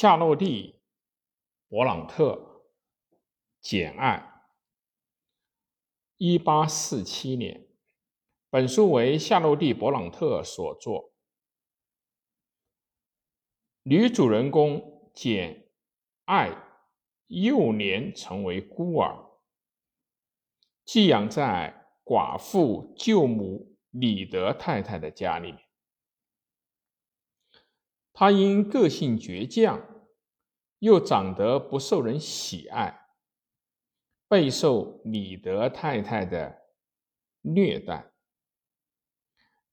夏洛蒂·勃朗特《简爱》，一八四七年。本书为夏洛蒂·勃朗特所作。女主人公简爱幼年成为孤儿，寄养在寡妇舅母李德太太的家里面。他因个性倔强，又长得不受人喜爱，备受李德太太的虐待。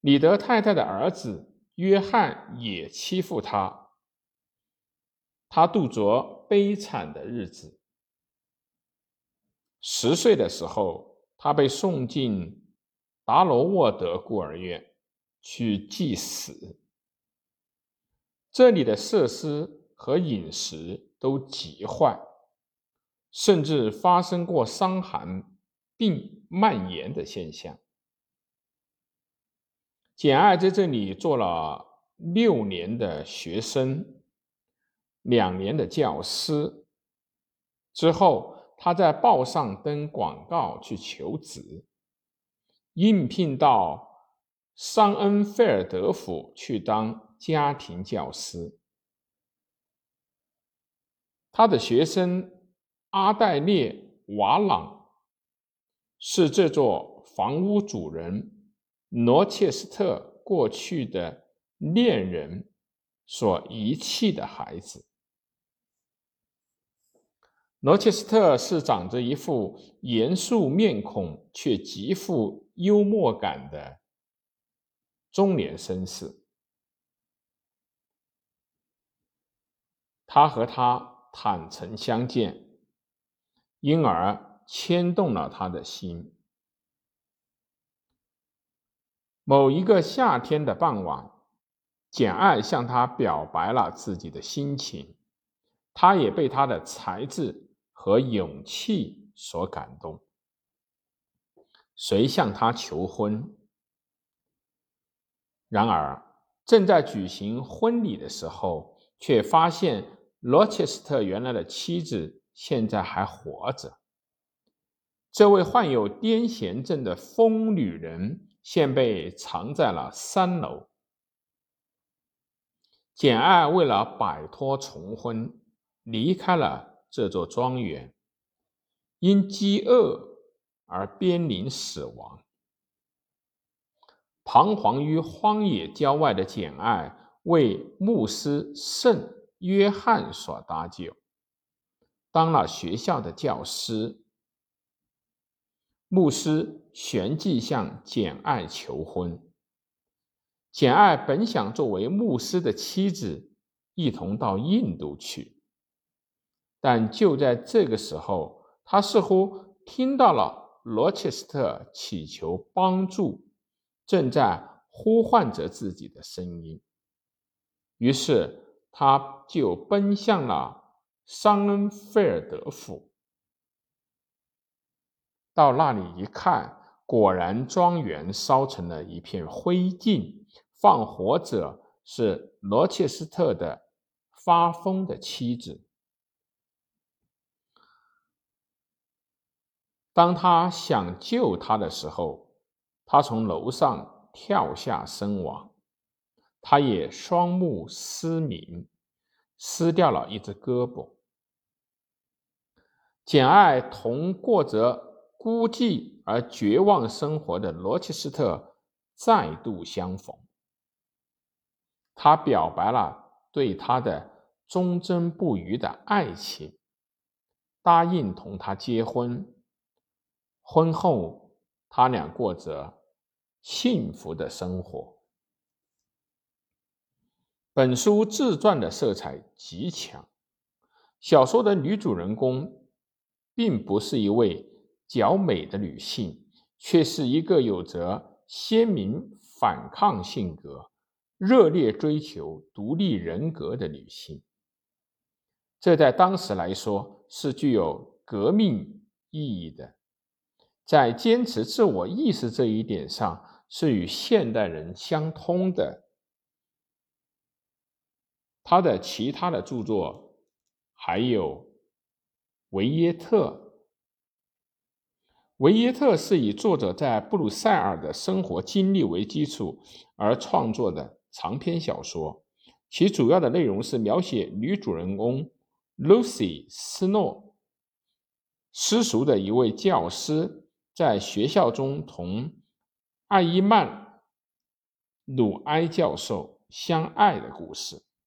李德太太的儿子约翰也欺负他，他度着悲惨的日子。十岁的时候，他被送进达罗沃德孤儿院去祭死。这里的设施和饮食都极坏，甚至发生过伤寒病蔓延的现象。简爱在这里做了六年的学生，两年的教师。之后，他在报上登广告去求职，应聘到桑恩菲尔德府去当。家庭教师，他的学生阿黛列瓦朗是这座房屋主人罗切斯特过去的恋人所遗弃的孩子。罗切斯特是长着一副严肃面孔却极富幽默感的中年绅士。他和他坦诚相见，因而牵动了他的心。某一个夏天的傍晚，简爱向他表白了自己的心情，他也被他的才智和勇气所感动，遂向他求婚。然而，正在举行婚礼的时候，却发现。罗切斯特原来的妻子现在还活着。这位患有癫痫症的疯女人现被藏在了三楼。简爱为了摆脱重婚，离开了这座庄园，因饥饿而濒临死亡。彷徨于荒野郊外的简爱为牧师圣。约翰所搭救，当了学校的教师。牧师旋即向简爱求婚。简爱本想作为牧师的妻子一同到印度去，但就在这个时候，他似乎听到了罗切斯特祈求帮助，正在呼唤着自己的声音，于是。他就奔向了桑恩菲尔德府。到那里一看，果然庄园烧成了一片灰烬，放火者是罗切斯特的发疯的妻子。当他想救他的时候，他从楼上跳下身亡。他也双目失明，失掉了一只胳膊。简爱同过着孤寂而绝望生活的罗切斯特再度相逢，他表白了对他的忠贞不渝的爱情，答应同他结婚。婚后，他俩过着幸福的生活。本书自传的色彩极强，小说的女主人公并不是一位较美的女性，却是一个有着鲜明反抗性格、热烈追求独立人格的女性。这在当时来说是具有革命意义的，在坚持自我意识这一点上是与现代人相通的。他的其他的著作还有《维耶特》。维耶特是以作者在布鲁塞尔的生活经历为基础而创作的长篇小说，其主要的内容是描写女主人公 Lucy 斯诺私塾的一位教师在学校中同艾伊曼鲁埃教授相爱的故事。